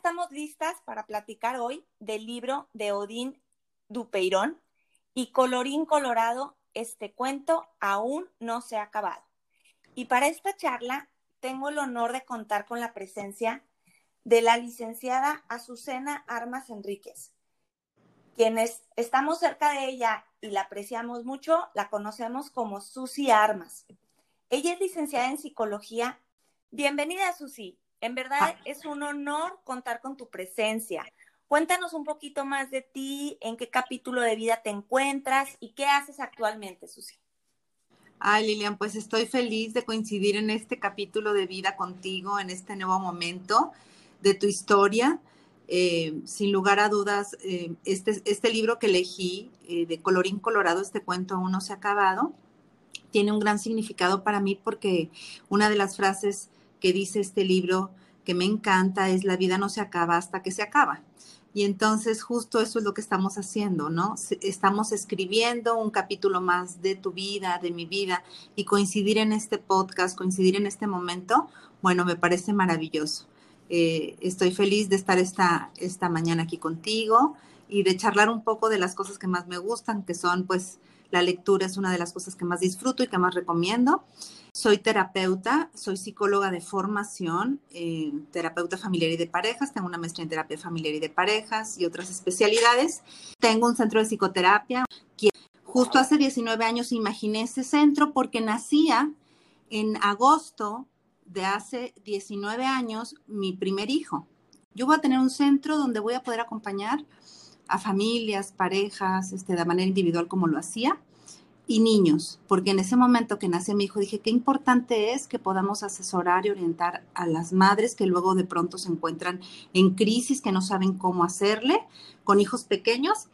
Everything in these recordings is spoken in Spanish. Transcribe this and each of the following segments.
Estamos listas para platicar hoy del libro de Odín Dupeirón y colorín colorado, este cuento aún no se ha acabado. Y para esta charla tengo el honor de contar con la presencia de la licenciada Azucena Armas Enríquez. Quienes estamos cerca de ella y la apreciamos mucho, la conocemos como Susi Armas. Ella es licenciada en psicología. Bienvenida, Susi. En verdad ah. es un honor contar con tu presencia. Cuéntanos un poquito más de ti, en qué capítulo de vida te encuentras y qué haces actualmente, Susi. Ay, Lilian, pues estoy feliz de coincidir en este capítulo de vida contigo, en este nuevo momento de tu historia. Eh, sin lugar a dudas, eh, este, este, libro que elegí, eh, de Colorín Colorado, este cuento aún no se ha acabado, tiene un gran significado para mí porque una de las frases que dice este libro que me encanta es la vida no se acaba hasta que se acaba. Y entonces justo eso es lo que estamos haciendo, ¿no? Estamos escribiendo un capítulo más de tu vida, de mi vida, y coincidir en este podcast, coincidir en este momento, bueno, me parece maravilloso. Eh, estoy feliz de estar esta, esta mañana aquí contigo y de charlar un poco de las cosas que más me gustan, que son pues la lectura es una de las cosas que más disfruto y que más recomiendo. Soy terapeuta, soy psicóloga de formación, eh, terapeuta familiar y de parejas, tengo una maestría en terapia familiar y de parejas y otras especialidades. Tengo un centro de psicoterapia. Justo hace 19 años imaginé ese centro porque nacía en agosto de hace 19 años mi primer hijo. Yo voy a tener un centro donde voy a poder acompañar a familias, parejas, este, de manera individual como lo hacía, y niños, porque en ese momento que nace mi hijo dije qué importante es que podamos asesorar y orientar a las madres que luego de pronto se encuentran en crisis, que no saben cómo hacerle con hijos pequeños,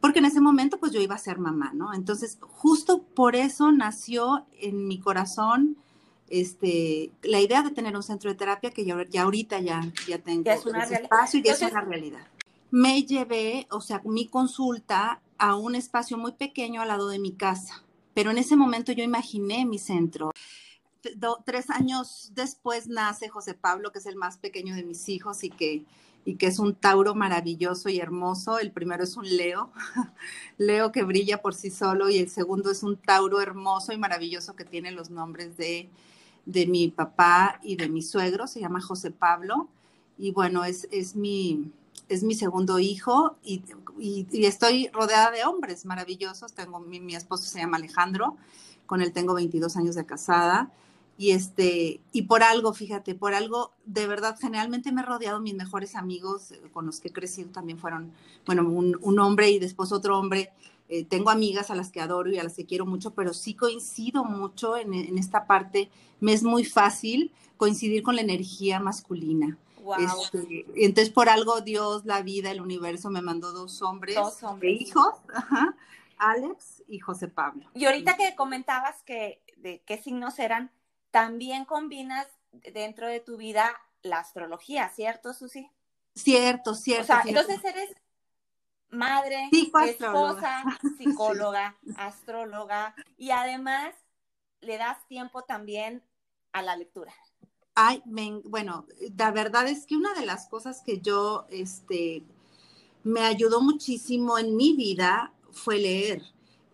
porque en ese momento pues yo iba a ser mamá, ¿no? Entonces, justo por eso nació en mi corazón este, la idea de tener un centro de terapia que ya, ahorita ya, ya tengo es una espacio y ya es una realidad. Me llevé, o sea, mi consulta a un espacio muy pequeño al lado de mi casa, pero en ese momento yo imaginé mi centro. tres años después nace José Pablo, que es el más pequeño de mis hijos y que, y que es un Tauro maravilloso y hermoso. El primero es un Leo, Leo que brilla por sí solo y el segundo es un Tauro hermoso y maravilloso que tiene los nombres de de mi papá y de mi suegro, se llama José Pablo, y bueno, es, es, mi, es mi segundo hijo y, estoy rodeada de hombres maravillosos. Tengo, mi, mi, esposo se llama Alejandro, con él tengo 22 años de casada. Y, este, y por algo, fíjate, por algo, de verdad, generalmente me he rodeado, mis mejores amigos eh, con los que he crecido también fueron, bueno, un, un hombre y después otro hombre eh, tengo amigas a las que adoro y a las que quiero mucho, pero sí coincido mucho en, esta parte. Me es muy fácil coincidir con la energía masculina. Este, entonces, por algo Dios, la vida, el universo me mandó dos hombres, dos hombres. hijos, Alex y José Pablo. Y ahorita que comentabas que de qué signos eran, también combinas dentro de tu vida la astrología, ¿cierto, Susi? Cierto, cierto. O sea, entonces eres madre, esposa, psicóloga, astróloga y además le das tiempo también a la lectura. Ay, bueno, la verdad es que una de las cosas que yo, este, me ayudó muchísimo en mi vida fue leer.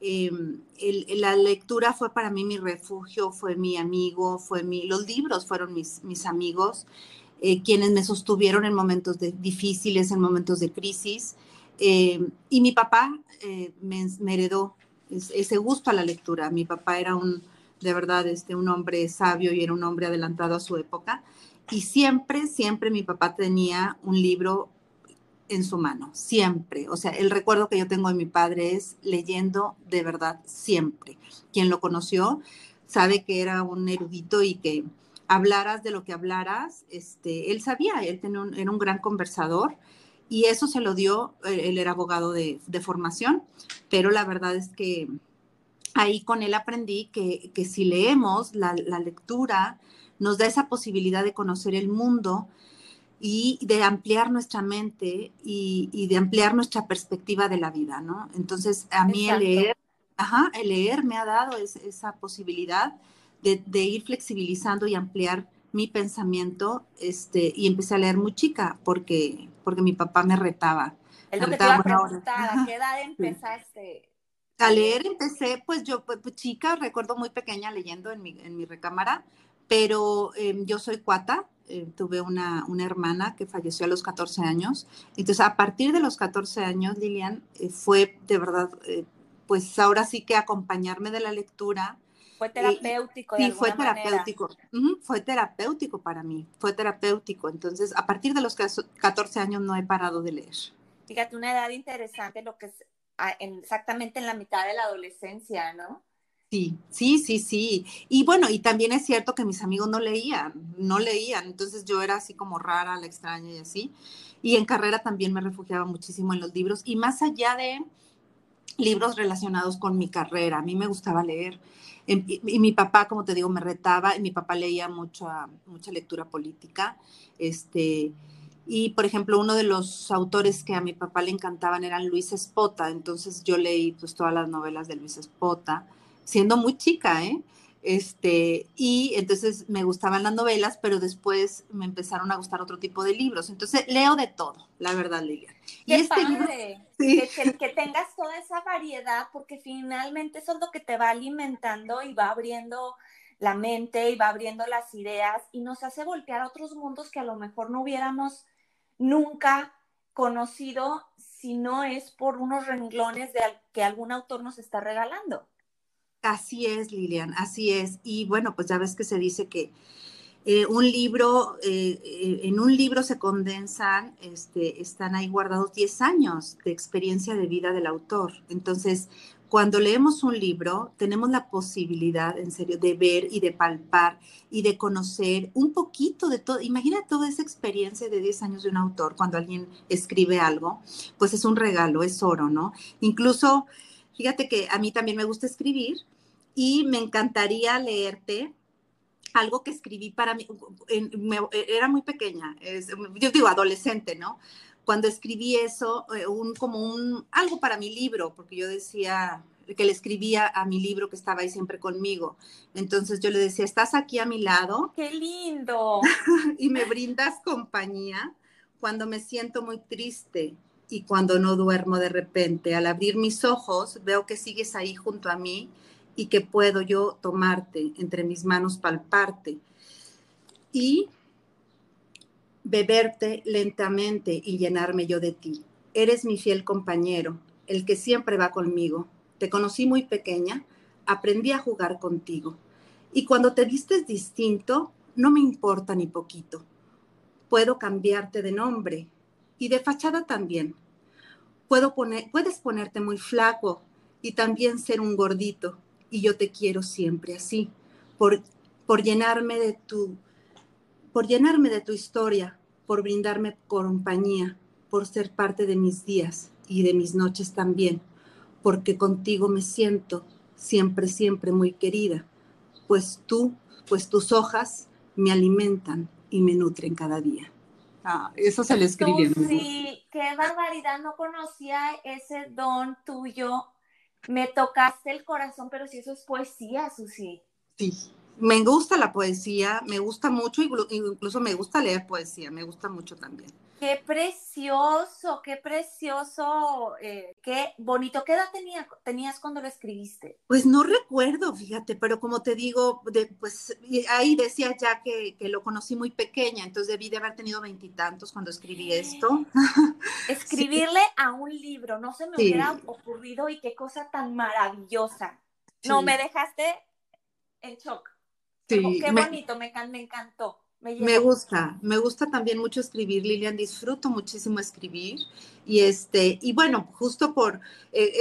Em, la lectura fue para mí mi refugio, fue mi amigo, fue mi, los libros fueron mis, mis amigos, eh, quienes me sostuvieron en momentos difíciles, en momentos de crisis. Eh, y mi papá eh, me, heredó ese gusto a la lectura. Mi papá era un, de verdad, este, un hombre sabio y era un hombre adelantado a su época. Y siempre, siempre mi papá tenía un libro en su mano, siempre. O sea, el recuerdo que yo tengo de mi padre es leyendo de verdad siempre. Quien lo conoció sabe que era un erudito y que hablaras de lo que hablaras, este, él sabía, él era un gran conversador Y eso se lo dio, eh, él era abogado de, formación, pero la verdad es que ahí con él aprendí que, si leemos, la, lectura nos da esa posibilidad de conocer el mundo y de ampliar nuestra mente y, de ampliar nuestra perspectiva de la vida, ¿no? Entonces, a mí el leer, ajá, el leer me ha dado esa posibilidad de, de, ir flexibilizando y ampliar mi pensamiento, este, y empecé a leer muy chica porque, porque mi papá me retaba. Es lo que te iba a preguntar, ¿a qué edad empezaste? A leer empecé, pues yo, pues, pues, chica, recuerdo muy pequeña leyendo en mi, en mi recámara, pero em, yo soy cuata, eh, tuve una, una, hermana que falleció a los 14 años, entonces a partir de los 14 años, Lilian, eh, fue de verdad, eh, pues ahora sí que acompañarme de la lectura, fue terapéutico. sí, fue terapéutico. fue terapéutico para mí, fue terapéutico. Entonces, a partir de los 14 años no he parado de leer. Fíjate, una edad interesante, lo que es exactamente en la mitad de la adolescencia, ¿no? Sí, sí, sí, sí. Y bueno, y también es cierto que mis amigos no leían, no leían, entonces yo era así como rara, la extraña y así. Y en carrera también me refugiaba muchísimo en los libros y más allá de libros relacionados con mi carrera, a mí me gustaba leer. Y, mi papá, como te digo, me retaba, y mi papá leía mucha, mucha lectura política. Este, y, por ejemplo, uno de los autores que a mi papá le encantaban eran Luis Espota, entonces yo leí pues todas las novelas de Luis Espota, siendo muy chica, ¿eh? Este, y entonces me gustaban las novelas, pero después me empezaron a gustar otro tipo de libros. Entonces leo de todo, la verdad, Lilia. y este padre, que, tengas toda esa variedad, porque finalmente eso es lo que te va alimentando y va abriendo la mente y va abriendo las ideas y nos hace voltear a otros mundos que a lo mejor no hubiéramos nunca conocido si no es por unos renglones que algún autor nos está regalando. Así es, Lilian, así es. Y bueno, pues ya ves que se dice que eh, un libro, eh, eh, en un libro se condensan, este, están ahí guardados 10 años de experiencia de vida del autor. Entonces, cuando leemos un libro, tenemos la posibilidad, en serio, de ver y de palpar y de conocer un poquito de todo. Imagina toda esa experiencia de 10 años de un autor cuando alguien escribe algo, pues es un regalo, es oro, ¿no? Incluso, fíjate que a mí también me gusta escribir y me encantaría leerte algo que escribí para mí, era muy pequeña, yo digo adolescente, ¿no? Cuando escribí eso, eh, un, como un, algo para mi libro, porque yo decía que le escribía a mi libro que estaba ahí siempre conmigo. Entonces yo le decía, estás aquí a mi lado. ¡Qué lindo! y me brindas compañía cuando me siento muy triste y cuando no duermo de repente. Al abrir mis ojos, veo que sigues ahí junto a mí y que puedo yo tomarte entre mis manos, palparte y beberte lentamente y llenarme yo de ti. Eres mi fiel compañero, el que siempre va conmigo. Te conocí muy pequeña, aprendí a jugar contigo. Y cuando te vistes distinto, no me importa ni poquito. Puedo cambiarte de nombre y de fachada también. Puedo poner, puedes ponerte muy flaco y también ser un gordito y yo te quiero siempre así, por, por llenarme de tu por llenarme de tu historia, por brindarme compañía, por ser parte de mis días y de mis noches también, porque contigo me siento siempre, siempre muy querida, pues tú, pues tus hojas me alimentan y me nutren cada día. Ah, eso se le escribe. Sí, qué barbaridad, no conocía ese don tuyo me tocaste el corazón, pero si eso es poesía, Susi. Sí, me gusta la poesía, me gusta mucho, incluso me gusta leer poesía, me gusta mucho también. Qué precioso, qué precioso, eh, qué bonito. ¿Qué edad tenías cuando lo escribiste? Pues no recuerdo, fíjate, pero como te digo, pues ahí decía ya que, lo conocí muy pequeña, entonces debí de haber tenido veintitantos cuando escribí esto. Escribirle a un libro, no se me hubiera ocurrido y qué cosa tan maravillosa. No, me dejaste en shock. Qué bonito, me encantó. Me, gusta, me gusta también mucho escribir, Lilian, disfruto muchísimo escribir. Y este, y bueno, justo por, eh,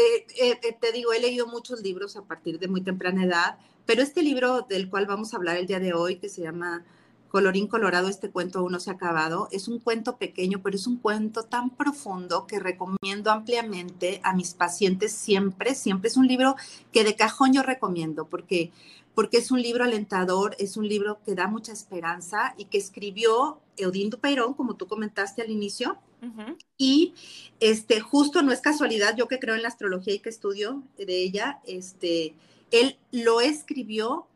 eh, eh, te digo, he leído muchos libros a partir de muy temprana edad, pero este libro del cual vamos a hablar el día de hoy, que se llama Colorín Colorado, este cuento aún no se ha acabado. Es un cuento pequeño, pero es un cuento tan profundo que recomiendo ampliamente a mis pacientes siempre, siempre. Es un libro que de cajón yo recomiendo porque, porque es un libro alentador, es un libro que da mucha esperanza y que escribió Eudín Dupeirón, como tú comentaste al inicio. Y este, justo no es casualidad, yo que creo en la astrología y que estudio de ella, este, él lo escribió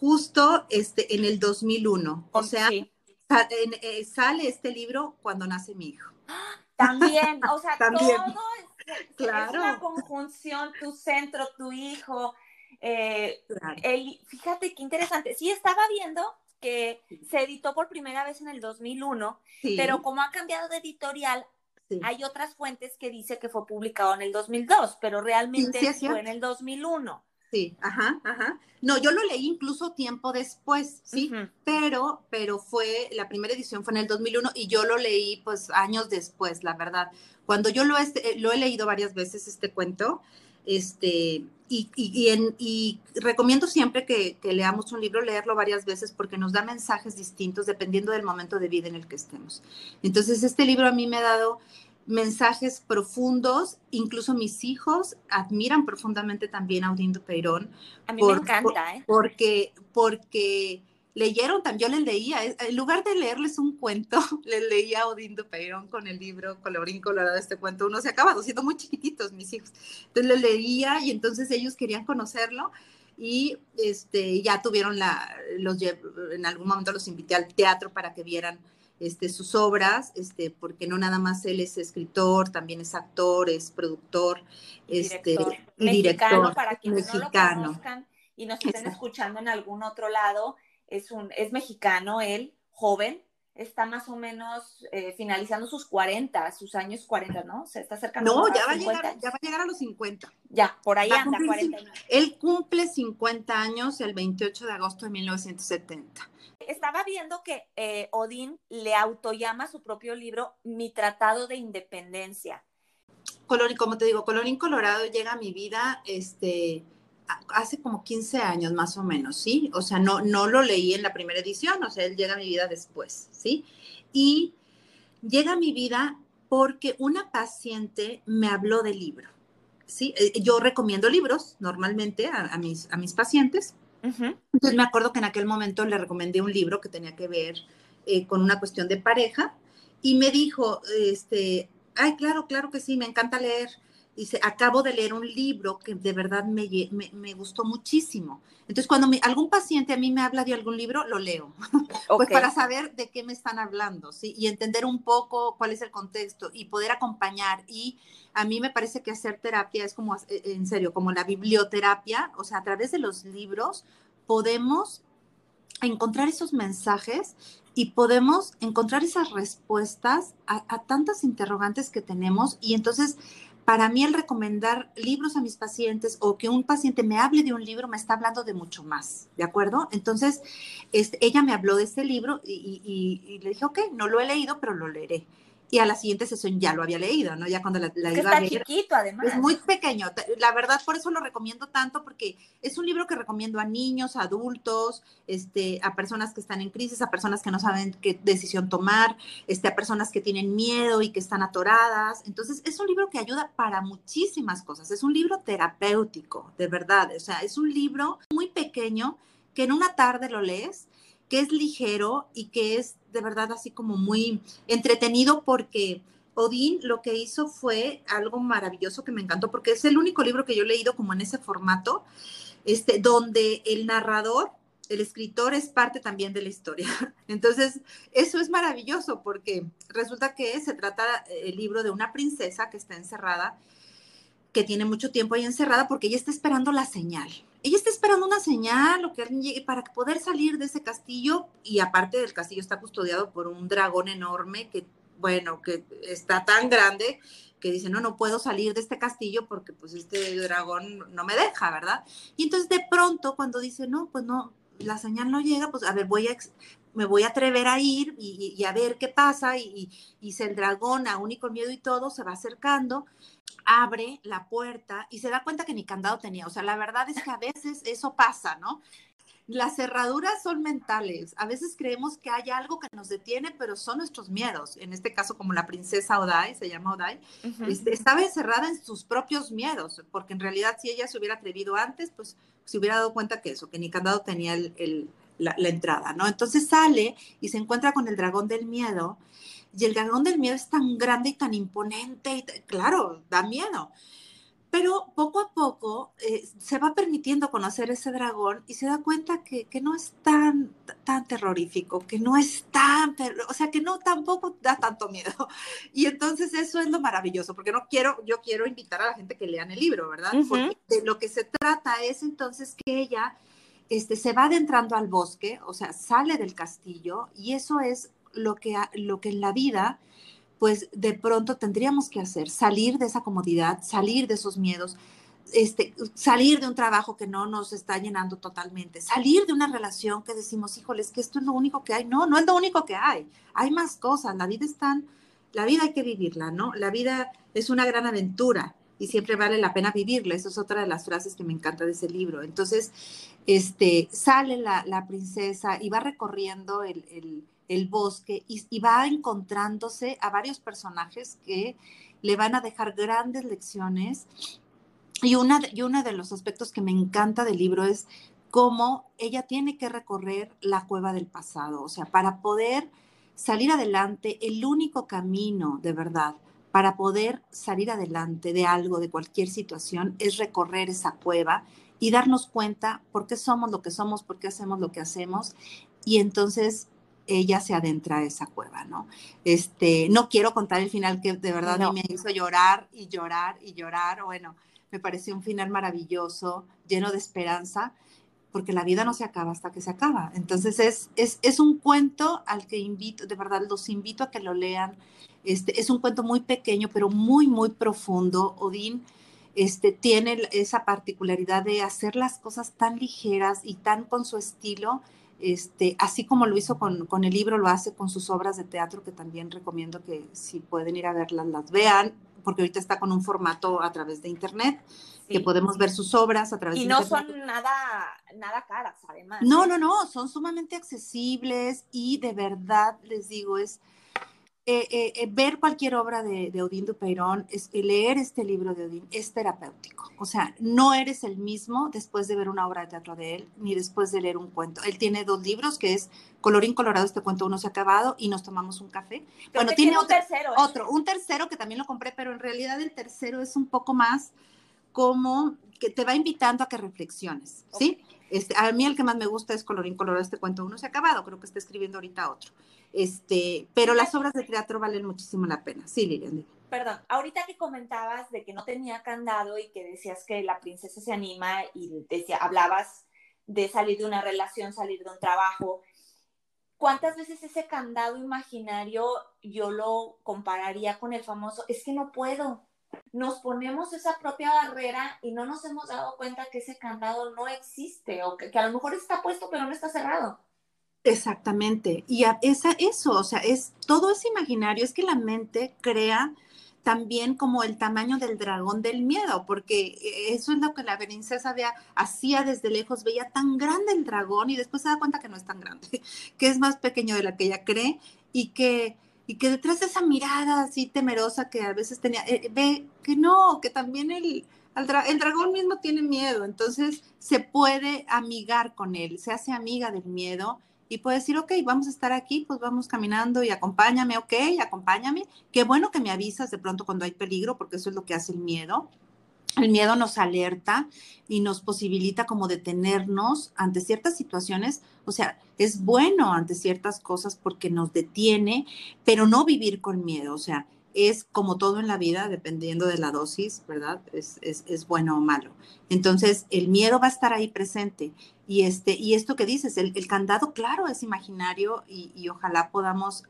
justo este, en el 2001. O sea, eh, sale este libro cuando nace mi hijo. También, o sea, todo es, claro. una conjunción, tu centro, tu hijo. Eh, fíjate qué interesante. Sí, estaba viendo que se editó por primera vez en el 2001, pero como ha cambiado de editorial, hay otras fuentes que dice que fue publicado en el 2002, pero realmente fue en el 2001. Sí, ajá, ajá. No, yo lo leí incluso tiempo después, sí, pero, pero fue, la primera edición fue en el 2001 y yo lo leí pues años después, la verdad. Cuando yo lo, he, lo he leído varias veces este cuento, este, y, y, en, y recomiendo siempre que, que, leamos un libro, leerlo varias veces porque nos da mensajes distintos dependiendo del momento de vida en el que estemos. Entonces, este libro a mí me ha dado mensajes profundos, incluso mis hijos admiran profundamente también a Audindo Peirón. A mí me encanta, ¿eh? Porque, porque leyeron, yo les leía, en lugar de leerles un cuento, les leía a Odindo Peirón con el libro Colorín Colorado, este cuento, uno se ha acabado, siendo muy chiquititos mis hijos. Entonces les leía y entonces ellos querían conocerlo y este, ya tuvieron la, los, en algún momento los invité al teatro para que vieran este, sus obras, este, porque no nada más él es escritor, también es actor, es productor, este, y director, para quienes mexicano. no lo conozcan y nos estén escuchando en algún otro lado, es un, es mexicano él, joven, está más o menos eh, finalizando sus 40, sus años 40, ¿no? Se está acercando no, ya va, a llegar, ya va a llegar a los 50. Ya, por ahí anda, 49. Él cumple 50 años el 28 de agosto de 1970 estaba viendo que eh, Odín le autollama su propio libro Mi Tratado de Independencia. Colorín, como te digo, Colorín Colorado llega a mi vida este, hace como 15 años más o menos, ¿sí? O sea, no, no lo leí en la primera edición, o sea, él llega a mi vida después, ¿sí? Y llega a mi vida porque una paciente me habló del libro, ¿sí? Eh, yo recomiendo libros normalmente a, mis, a mis pacientes entonces me acuerdo que en aquel momento le recomendé un libro que tenía que ver eh, con una cuestión de pareja y me dijo, este, ay, claro, claro que sí, me encanta leer. Dice, acabo de leer un libro que de verdad me, me, gustó muchísimo. Entonces, cuando algún paciente a mí me habla de algún libro, lo leo, pues para saber de qué me están hablando, ¿sí? Y entender un poco cuál es el contexto y poder acompañar. Y a mí me parece que hacer terapia es como, eh, en serio, como la biblioterapia, o sea, a través de los libros podemos encontrar esos mensajes y podemos encontrar esas respuestas a, a tantas interrogantes que tenemos y entonces para mí el recomendar libros a mis pacientes o que un paciente me hable de un libro me está hablando de mucho más, ¿de acuerdo? Entonces, este, ella me habló de este libro y, y, le dije, ok, no lo he leído, pero lo leeré y a la siguiente sesión ya lo había leído, ¿no? Ya cuando la, la iba a leer. chiquito, además. Es muy pequeño. La verdad, por eso lo recomiendo tanto, porque es un libro que recomiendo a niños, a adultos, este, a personas que están en crisis, a personas que no saben qué decisión tomar, este, a personas que tienen miedo y que están atoradas. Entonces, es un libro que ayuda para muchísimas cosas. Es un libro terapéutico, de verdad. O sea, es un libro muy pequeño que en una tarde lo lees que es ligero y que es de verdad así como muy entretenido porque Odín lo que hizo fue algo maravilloso que me encantó porque es el único libro que yo he leído como en ese formato, este, donde el narrador, el escritor es parte también de la historia. Entonces, eso es maravilloso porque resulta que se trata el libro de una princesa que está encerrada, que tiene mucho tiempo ahí encerrada porque ella está esperando la señal ella está esperando una señal o que alguien llegue para poder salir de ese castillo y aparte del castillo está custodiado por un dragón enorme que, bueno, que está tan grande que dice, no, no puedo salir de este castillo porque pues este dragón no me deja, ¿verdad? Y entonces de pronto cuando dice, no, pues no, la señal no llega, pues a ver, voy me voy a atrever a ir y, a ver qué pasa y, y, si el dragón, aún y con miedo y todo, se va acercando abre la puerta y se da cuenta que ni candado tenía. O sea, la verdad es que a veces eso pasa, ¿no? las cerraduras son mentales. A veces creemos que hay algo que nos detiene, pero son nuestros miedos. En este caso, como la princesa Odai, se llama Odai, este, estaba encerrada en sus propios miedos, porque en realidad si ella se hubiera atrevido antes, pues se hubiera dado cuenta que eso, que ni candado tenía la, la entrada, ¿no? Entonces sale y se encuentra con el dragón del miedo. Y el dragón del miedo es tan grande y tan imponente, y claro, da miedo. Pero poco a poco eh, se va permitiendo conocer ese dragón y se da cuenta que, no es tan, tan terrorífico, que no es tan, o sea, que no tampoco da tanto miedo. Y entonces eso es lo maravilloso, porque no quiero, yo quiero invitar a la gente que lean el libro, ¿verdad? Porque de lo que se trata es entonces que ella este, se va adentrando al bosque, o sea, sale del castillo y eso es lo que, lo que en la vida pues de pronto tendríamos que hacer, salir de esa comodidad, salir de esos miedos, este, salir de un trabajo que no nos está llenando totalmente, salir de una relación que decimos, híjoles, que esto es lo único que hay. No, no es lo único que hay. Hay más cosas. La vida es tan, la vida hay que vivirla, ¿no? La vida es una gran aventura y siempre vale la pena vivirla. Esa es otra de las frases que me encanta de ese libro. Entonces, este, sale la, princesa y va recorriendo el bosque y, va encontrándose a varios personajes que le van a dejar grandes lecciones. Y, una, y uno de los aspectos que me encanta del libro es cómo ella tiene que recorrer la cueva del pasado. O sea, para poder salir adelante, el único camino de verdad para poder salir adelante de algo, de cualquier situación, es recorrer esa cueva y darnos cuenta por qué somos lo que somos, por qué hacemos lo que hacemos. Y entonces ella se adentra a esa cueva, ¿no? Este, no quiero contar el final que de verdad mí me hizo llorar y llorar y llorar. Bueno, me pareció un final maravilloso, lleno de esperanza, porque la vida no se acaba hasta que se acaba. Entonces es, es, es un cuento al que invito, de verdad los invito a que lo lean. Este, es un cuento muy pequeño, pero muy, muy profundo. Odín este, tiene esa particularidad de hacer las cosas tan ligeras y tan con su estilo este, así como lo hizo con, el libro, lo hace con sus obras de teatro, que también recomiendo que si pueden ir a verlas, las vean, porque ahorita está con un formato a través de internet, que podemos ver sus obras a través de internet. Y no son nada, nada caras, además. No, ¿eh? no, no, son sumamente accesibles y de verdad les digo, es eh, eh, eh, ver cualquier obra de, de Odín Dupeirón, es, leer este libro de Odín es terapéutico. O sea, no eres el mismo después de ver una obra de teatro de él, ni después de leer un cuento. Él tiene dos libros, que es Colorín Colorado, este cuento uno se ha acabado, y nos tomamos un café. bueno, tiene, otro, tercero, otro, un tercero que también lo compré, pero en realidad el tercero es un poco más como que te va invitando a que reflexiones, ¿sí? Este, a mí el que más me gusta es Colorín Colorado, este cuento uno se ha acabado, creo que está escribiendo ahorita otro. Este, pero las obras de teatro valen muchísimo la pena. Sí, Lilian. Perdón, ahorita que comentabas de que no tenía candado y que decías que la princesa se anima y decía, hablabas de salir de una relación, salir de un trabajo. ¿Cuántas veces ese candado imaginario yo lo compararía con el famoso, es que no puedo? Nos ponemos esa propia barrera y no nos hemos dado cuenta que ese candado no existe o que, que a lo mejor está puesto pero no está cerrado. Exactamente. Y esa, eso, o sea, es todo ese imaginario, es que la mente crea también como el tamaño del dragón del miedo, porque eso es lo que la princesa hacía desde lejos, veía tan grande el dragón y después se da cuenta que no es tan grande, que es más pequeño de la que ella cree y que, y que detrás de esa mirada así temerosa que a veces tenía, eh, ve que no, que también el, el dragón mismo tiene miedo, entonces se puede amigar con él, se hace amiga del miedo y puede decir, ok, vamos a estar aquí, pues vamos caminando y acompáñame, ok, acompáñame. Qué bueno que me avisas de pronto cuando hay peligro, porque eso es lo que hace el miedo. El miedo nos alerta y nos posibilita como detenernos ante ciertas situaciones. O sea, es bueno ante ciertas cosas porque nos detiene, pero no vivir con miedo. O sea, es como todo en la vida, dependiendo de la dosis, ¿verdad? Es, es, bueno o malo. Entonces, el miedo va a estar ahí presente. Y, este, y esto que dices, el, candado, claro, es imaginario y, ojalá podamos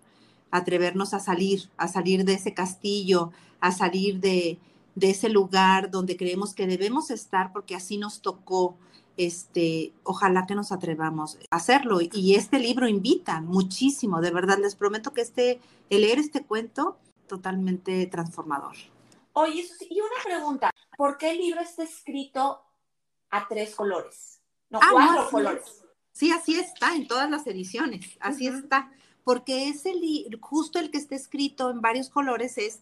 atrevernos a salir, a salir de ese castillo, a salir de, de ese lugar donde creemos que debemos estar porque así nos tocó. Este, ojalá que nos atrevamos a hacerlo. Y este libro invita muchísimo, de verdad, les prometo que este, el leer este cuento totalmente transformador. Oye, y una pregunta, ¿por qué el libro está escrito a tres colores? No, ah, cuatro colores. Sí, así está en todas las ediciones, así está, porque es el, justo el que está escrito en varios colores es,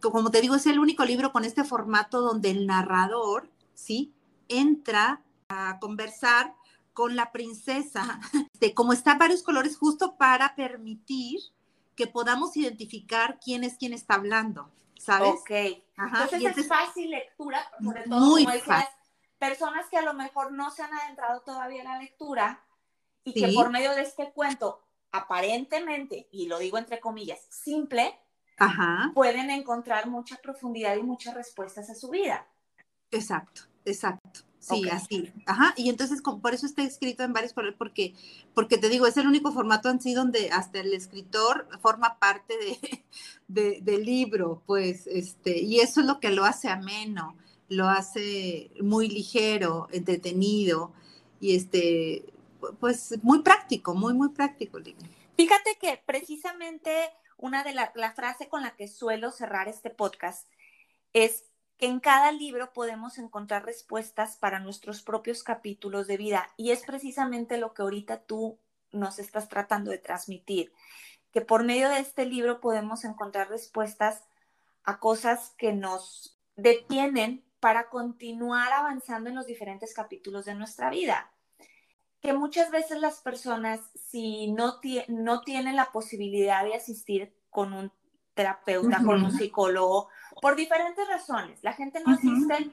como te digo, es el único libro con este formato donde el narrador, ¿sí? Entra a conversar con la princesa, de como está varios colores justo para permitir que podamos identificar quién es quien está hablando, ¿sabes? Ok. Entonces es fácil lectura, sobre todo muy como fácil personas que a lo mejor no se han adentrado todavía en la lectura y que por medio de este cuento, aparentemente, y lo digo entre comillas, simple, pueden encontrar mucha profundidad y muchas respuestas a su vida. Exacto, exacto. Sí, así. Ajá. Y entonces por eso está escrito en varios porque, porque te digo, es el único formato en sí donde hasta el escritor forma parte de, del libro, pues, este, y eso es lo que lo hace ameno lo hace muy ligero, entretenido y este, pues muy práctico, muy, muy práctico. Fíjate que precisamente una de las la frase con la que suelo cerrar este podcast es que en cada libro podemos encontrar respuestas para nuestros propios capítulos de vida y es precisamente lo que ahorita tú nos estás tratando de transmitir, que por medio de este libro podemos encontrar respuestas a cosas que nos detienen para continuar avanzando en los diferentes capítulos de nuestra vida. Que muchas veces las personas, si no, no tienen la posibilidad de asistir con un terapeuta, con un psicólogo, por diferentes razones, la gente no asiste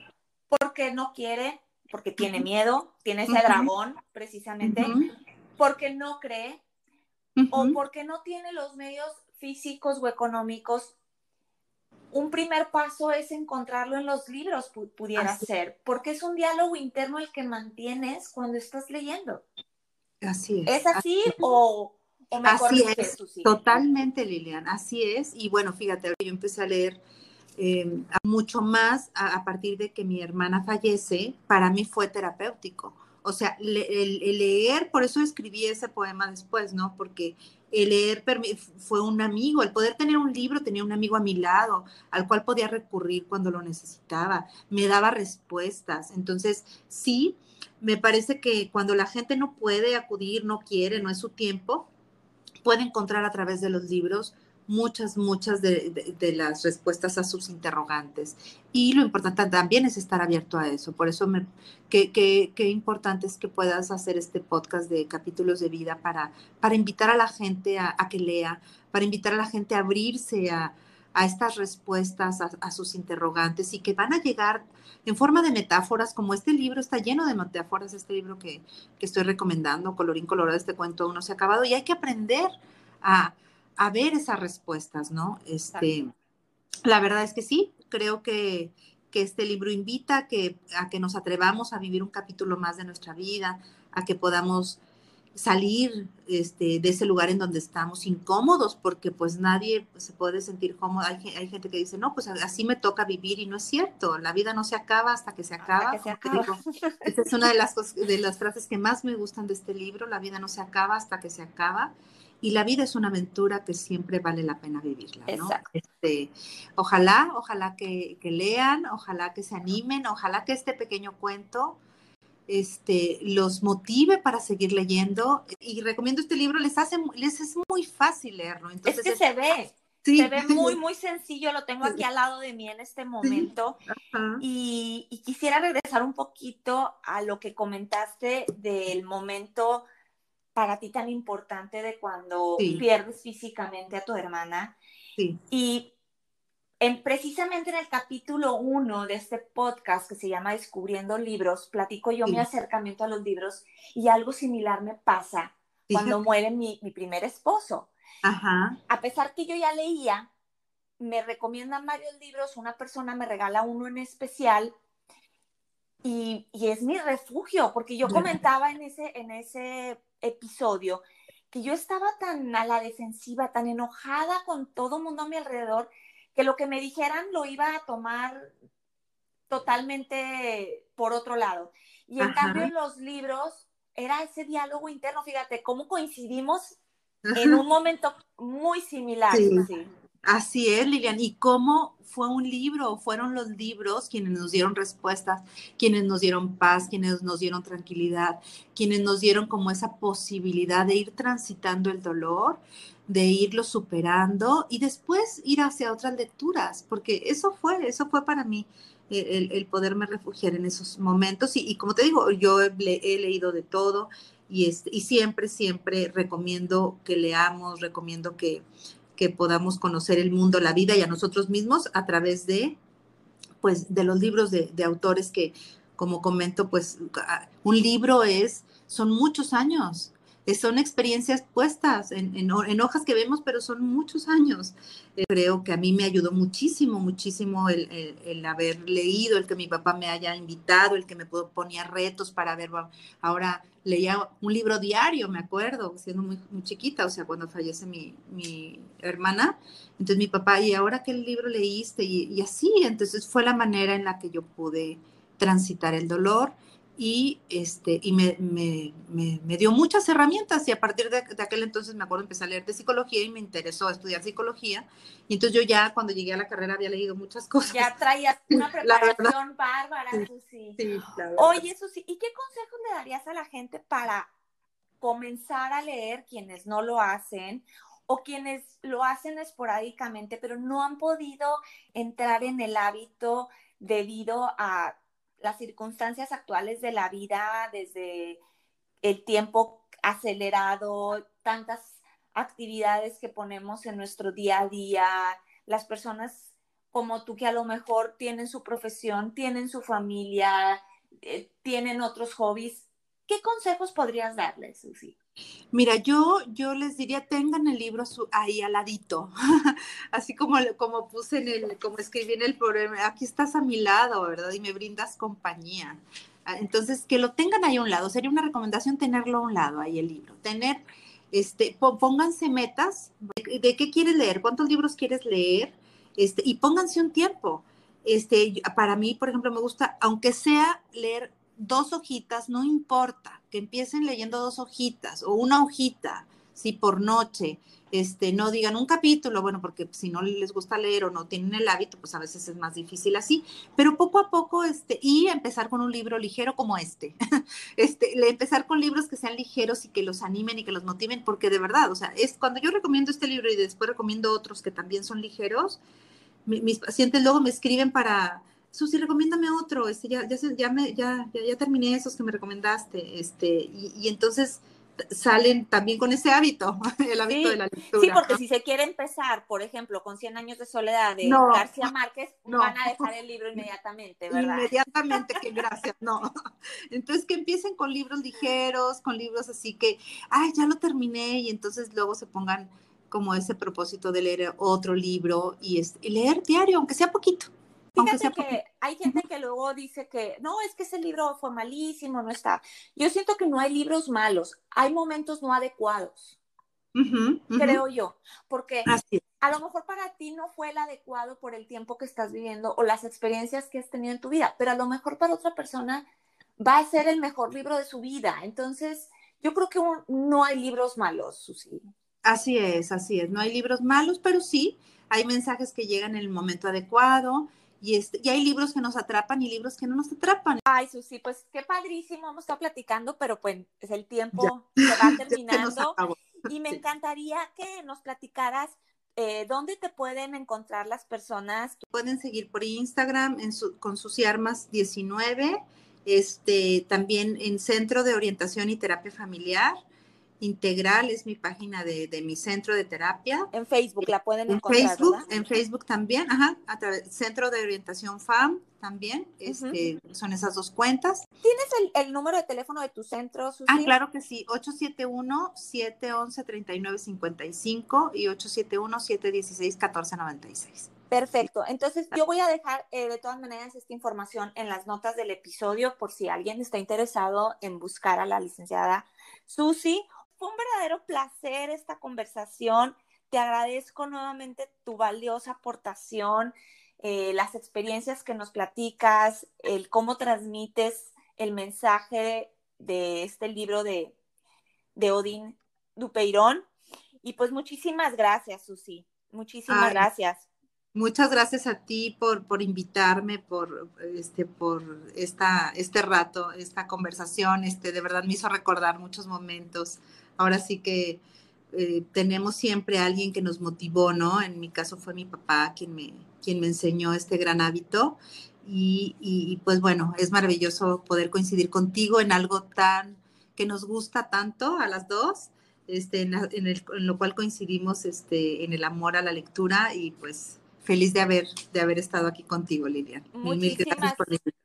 porque no quiere, porque tiene miedo, tiene ese dragón precisamente, porque no cree o porque no tiene los medios físicos o económicos un primer paso es encontrarlo en los libros, pudiera ser, porque es un diálogo interno el que mantienes cuando estás leyendo. Así es. ¿Es así, o, o me así es, totalmente, Lilian, así es. Y bueno, fíjate, yo empecé a leer em, mucho más a, partir de que mi hermana fallece, para mí fue terapéutico. O sea, el, leer, por eso escribí ese poema después, ¿no? Porque el leer fue un amigo, el poder tener un libro, tenía un amigo a mi lado, al cual podía recurrir cuando lo necesitaba, me daba respuestas. Entonces, sí, me parece que cuando la gente no puede acudir, no quiere, no es su tiempo, puede encontrar a través de los libros muchas, muchas de, las respuestas a sus interrogantes. Y lo importante también es estar abierto a eso. Por eso, me, qué, importante es que puedas hacer este podcast de capítulos de vida para, para invitar a la gente a, que lea, para invitar a la gente a abrirse a, estas respuestas a, sus interrogantes y que van a llegar en forma de metáforas, como este libro está lleno de metáforas, este libro que, que estoy recomendando, Colorín Colorado, este cuento aún no se ha acabado, y hay que aprender a, a ver esas respuestas, ¿no? Este, la verdad es que sí, creo que, que este libro invita que, a que nos atrevamos a vivir un capítulo más de nuestra vida, a que podamos salir este, de ese lugar en donde estamos incómodos, porque pues nadie se puede sentir cómodo. Hay, hay, gente que dice, no, pues así me toca vivir y no es cierto, la vida no se acaba hasta que se acaba. esta es una de las, de las frases que más me gustan de este libro, la vida no se acaba hasta que se acaba y la vida es una aventura que siempre vale la pena vivirla, ¿no? Este, ojalá, ojalá que, lean, ojalá que se animen, ojalá que este pequeño cuento este, los motive para seguir leyendo y recomiendo este libro, les hace, les es muy fácil leerlo. Entonces, es que se ve, se ve muy, muy sencillo, lo tengo aquí al lado de mí en este momento. Y, y, quisiera regresar un poquito a lo que comentaste del momento para ti tan importante de cuando pierdes físicamente a tu hermana. Y en, precisamente en el capítulo uno de este podcast que se llama Descubriendo Libros, platico yo mi acercamiento a los libros y algo similar me pasa cuando muere mi, primer esposo. A pesar que yo ya leía, me recomiendan varios libros, una persona me regala uno en especial y, y es mi refugio, porque yo comentaba en ese, en ese episodio que yo estaba tan a la defensiva, tan enojada con todo el mundo a mi alrededor, que lo que me dijeran lo iba a tomar totalmente por otro lado. Y en cambio en los libros era ese diálogo interno, fíjate, cómo coincidimos en un momento muy similar. Así es, Lilian. ¿Y cómo fue un libro? Fueron los libros quienes nos dieron respuestas, quienes nos dieron paz, quienes nos dieron tranquilidad, quienes nos dieron como esa posibilidad de ir transitando el dolor, de irlo superando y después ir hacia otras lecturas, porque eso fue, eso fue para mí el, poderme refugiar en esos momentos. Y, como te digo, yo he, leído de todo y, este, y siempre, siempre recomiendo que leamos, recomiendo que, que podamos conocer el mundo, la vida y a nosotros mismos a través de, pues, de los libros de, de autores que, como comento, pues un libro es, son muchos años, son experiencias puestas en, hojas que vemos, pero son muchos años. Eh, creo que a mí me ayudó muchísimo, muchísimo el, haber leído, el que mi papá me haya invitado, el que me ponía retos para ver. Ahora leía un libro diario, me acuerdo, siendo muy, muy chiquita, o sea, cuando fallece mi, mi, hermana. Entonces mi papá, ¿y ahora qué libro leíste? Y así, entonces fue la manera en la que yo pude transitar el dolor y, este, y me, me, me, dio muchas herramientas y a partir de, aquel entonces me acuerdo empecé a leer de psicología y me interesó estudiar psicología y entonces yo ya cuando llegué a la carrera había leído muchas cosas. Ya traías una preparación bárbara, Susi. Sí, Oye, Susi, ¿y qué consejos le darías a la gente para comenzar a leer quienes no lo hacen o quienes lo hacen esporádicamente pero no han podido entrar en el hábito debido a las circunstancias actuales de la vida, desde el tiempo acelerado, tantas actividades que ponemos en nuestro día a día, las personas como tú que a lo mejor tienen su profesión, tienen su familia, eh, tienen otros hobbies, ¿qué consejos podrías darles, Susi? Mira, yo, yo les diría, tengan el libro ahí al ladito, así como, como puse en el, como escribí en el programa, aquí estás a mi lado, ¿verdad? Y me brindas compañía. Ah, entonces, que lo tengan ahí a un lado, sería una recomendación tenerlo a un lado, ahí el libro, tener, este, pónganse metas, de, qué quieres leer, cuántos libros quieres leer, este, y pónganse un tiempo. Este, para mí, por ejemplo, me gusta, aunque sea leer dos hojitas, no importa, que empiecen leyendo dos hojitas o una hojita, si por noche, este, no digan un capítulo, bueno, porque si no les gusta leer o no tienen el hábito, pues a veces es más difícil así, pero poco a poco, este, y empezar con un libro ligero como este, este, empezar con libros que sean ligeros y que los animen y que los motiven, porque de verdad, o sea, es cuando yo recomiendo este libro y después recomiendo otros que también son ligeros, mis pacientes luego me escriben para, Susi, recomiéndame otro, este, ya, ya, ya, me, ya, ya, terminé esos que me recomendaste, este, y, entonces salen también con ese hábito, el hábito de la lectura. Sí, porque si se quiere empezar, por ejemplo, con 100 años de soledad de García Márquez, van a dejar el libro inmediatamente, ¿verdad? Inmediatamente, que gracias, no. Entonces que empiecen con libros ligeros, con libros así que, ay, ya lo terminé, y entonces luego se pongan como ese propósito de leer otro libro y, es, y leer diario, aunque sea poquito. Fíjate que hay gente que luego dice que no, es que ese libro fue malísimo, no está. Yo siento que no hay libros malos, hay momentos no adecuados, creo yo, porque a lo mejor para ti no fue el adecuado por el tiempo que estás viviendo o las experiencias que has tenido en tu vida, pero a lo mejor para otra persona va a ser el mejor libro de su vida. Entonces, yo creo que no hay libros malos, Susi. Así es, así es. No hay libros malos, pero sí hay mensajes que llegan en el momento adecuado y, este, y hay libros que nos atrapan y libros que no nos atrapan. Ay, Susi, pues qué padrísimo, hemos estado platicando, pero pues es el tiempo se va terminando. y me encantaría que nos platicaras eh, ¿dónde te pueden encontrar las personas? Pueden seguir por Instagram en su, con Susi Armas 19, este, también en Centro de Orientación y Terapia Familiar. Integral es mi página de, mi centro de terapia. En Facebook la pueden en Facebook, En Facebook también, ajá, a través, Centro de Orientación FAM también, este, son esas dos cuentas. ¿Tienes el, número de teléfono de tu centro, Susi? Ah, claro que sí, 871-711-3955 y 871-716-1496. Perfecto. Entonces, yo voy a dejar eh, de todas maneras esta información en las notas del episodio por si alguien está interesado en buscar a la licenciada Susi fue un verdadero placer esta conversación. Te agradezco nuevamente tu valiosa aportación, eh, las experiencias que nos platicas, el cómo transmites el mensaje de este libro de, de Odín Dupeirón. Y pues muchísimas gracias, Susi. Muchísimas gracias. Muchas gracias a ti por, por invitarme, por, este, por esta, este rato, esta conversación. Este, de verdad me hizo recordar muchos momentos. Ahora sí que eh, tenemos siempre a alguien que nos motivó, ¿no? En mi caso fue mi papá quien me, quien me enseñó este gran hábito. Y, y, pues bueno, es maravilloso poder coincidir contigo en algo tan que nos gusta tanto a las dos, este, en, en, el, en lo cual coincidimos este, en el amor a la lectura y pues feliz de haber, de haber estado aquí contigo, Lilian. Mil gracias por la invitación.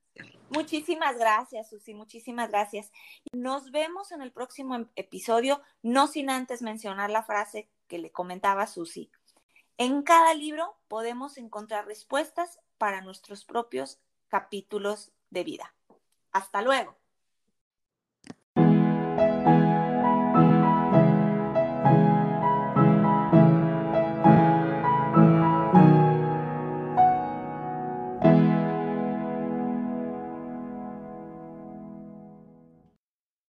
Muchísimas gracias, Susi, muchísimas gracias. Nos vemos en el próximo em, episodio, no sin antes mencionar la frase que le comentaba Susi. En cada libro podemos encontrar respuestas para nuestros propios capítulos de vida. Hasta luego.